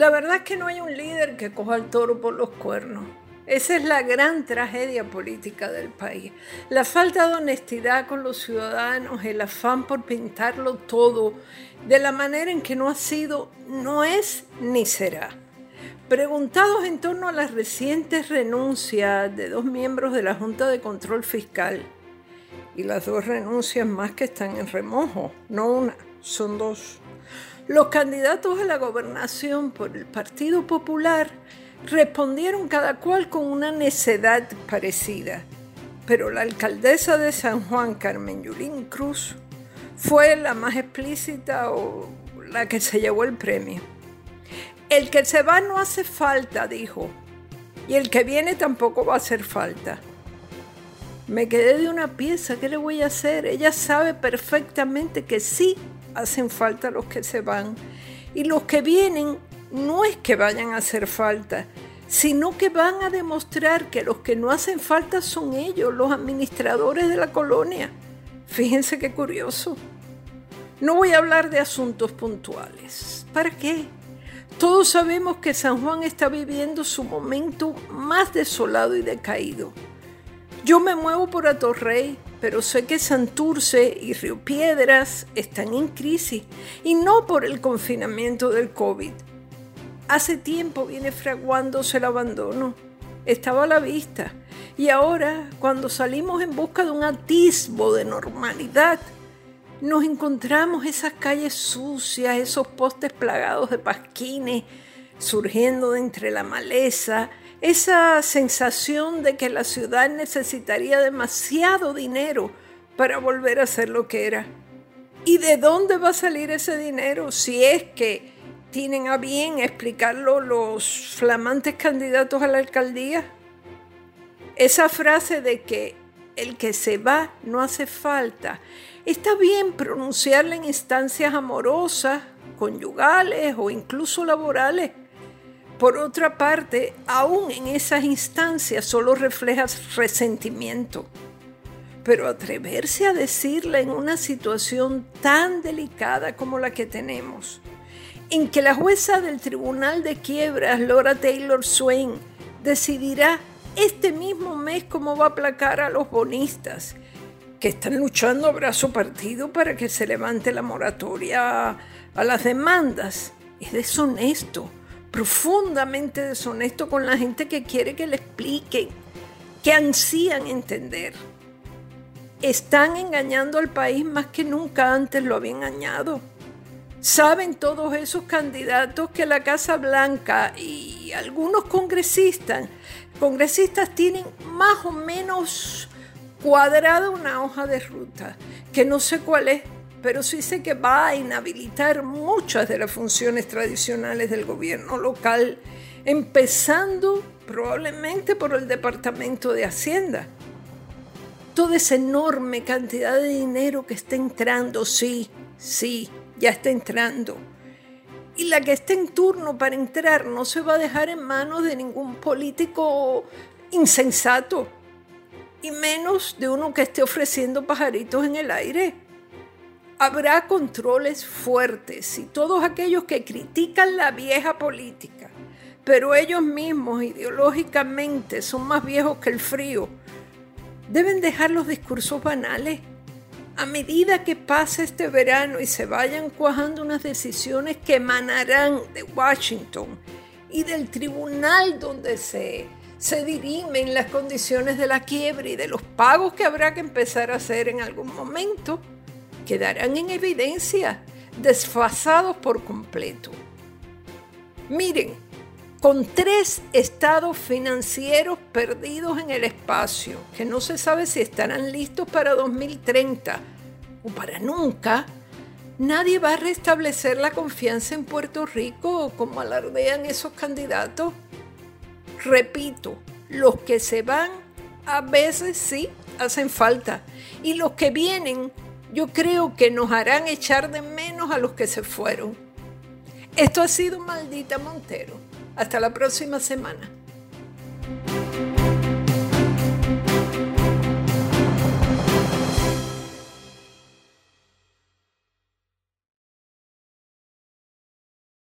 La verdad es que no hay un líder que coja el toro por los cuernos. Esa es la gran tragedia política del país. La falta de honestidad con los ciudadanos, el afán por pintarlo todo de la manera en que no ha sido, no es ni será. Preguntados en torno a las recientes renuncias de dos miembros de la Junta de Control Fiscal, y las dos renuncias más que están en remojo, no una, son dos. Los candidatos a la gobernación por el Partido Popular respondieron cada cual con una necedad parecida, pero la alcaldesa de San Juan, Carmen Yulín Cruz, fue la más explícita o la que se llevó el premio. El que se va no hace falta, dijo, y el que viene tampoco va a hacer falta. Me quedé de una pieza, ¿qué le voy a hacer? Ella sabe perfectamente que sí hacen falta los que se van y los que vienen no es que vayan a hacer falta, sino que van a demostrar que los que no hacen falta son ellos, los administradores de la colonia. Fíjense qué curioso. No voy a hablar de asuntos puntuales. ¿Para qué? Todos sabemos que San Juan está viviendo su momento más desolado y decaído. Yo me muevo por Atorrey, pero sé que Santurce y Río Piedras están en crisis y no por el confinamiento del COVID Hace tiempo viene fraguándose el abandono. Estaba a la vista. Y ahora, cuando salimos en busca de un atisbo de normalidad, nos encontramos esas calles sucias, esos postes plagados de pasquines surgiendo de entre la maleza, esa sensación de que la ciudad necesitaría demasiado dinero para volver a ser lo que era. ¿Y de dónde va a salir ese dinero si es que tienen a bien explicarlo los flamantes candidatos a la alcaldía? Esa frase de que el que se va no hace falta, está bien pronunciarla en instancias amorosas, conyugales o incluso laborales. Por otra parte, aún en esas instancias solo reflejas resentimiento. Pero atreverse a decirla en una situación tan delicada como la que tenemos, en que la jueza del Tribunal de Quiebras, Laura Taylor Swain, decidirá este mismo mes cómo va a aplacar a los bonistas que están luchando a brazo partido para que se levante la moratoria a las demandas. Es deshonesto, profundamente deshonesto con la gente que quiere que le expliquen, que ansían entender. Están engañando al país más que nunca antes lo habían engañado. Saben todos esos candidatos que la Casa Blanca y algunos congresistas, congresistas tienen más o menos cuadrada una hoja de ruta, que no sé cuál es, pero sí sé que va a inhabilitar muchas de las funciones tradicionales del gobierno local, empezando probablemente por el Departamento de Hacienda. Toda esa enorme cantidad de dinero que está entrando, sí, sí, ya está entrando. Y la que esté en turno para entrar no se va a dejar en manos de ningún político insensato, y menos de uno que esté ofreciendo pajaritos en el aire. Habrá controles fuertes y todos aquellos que critican la vieja política, pero ellos mismos ideológicamente son más viejos que el frío, deben dejar los discursos banales. A medida que pase este verano y se vayan cuajando unas decisiones que emanarán de Washington y del tribunal donde se, se dirimen las condiciones de la quiebra y de los pagos que habrá que empezar a hacer en algún momento, quedarán en evidencia, desfasados por completo. Miren, con tres estados financieros perdidos en el espacio, que no se sabe si estarán listos para 2030 o para nunca, nadie va a restablecer la confianza en Puerto Rico como alardean esos candidatos. Repito, los que se van a veces sí hacen falta y los que vienen yo creo que nos harán echar de menos a los que se fueron. Esto ha sido Maldita Montero. Hasta la próxima semana.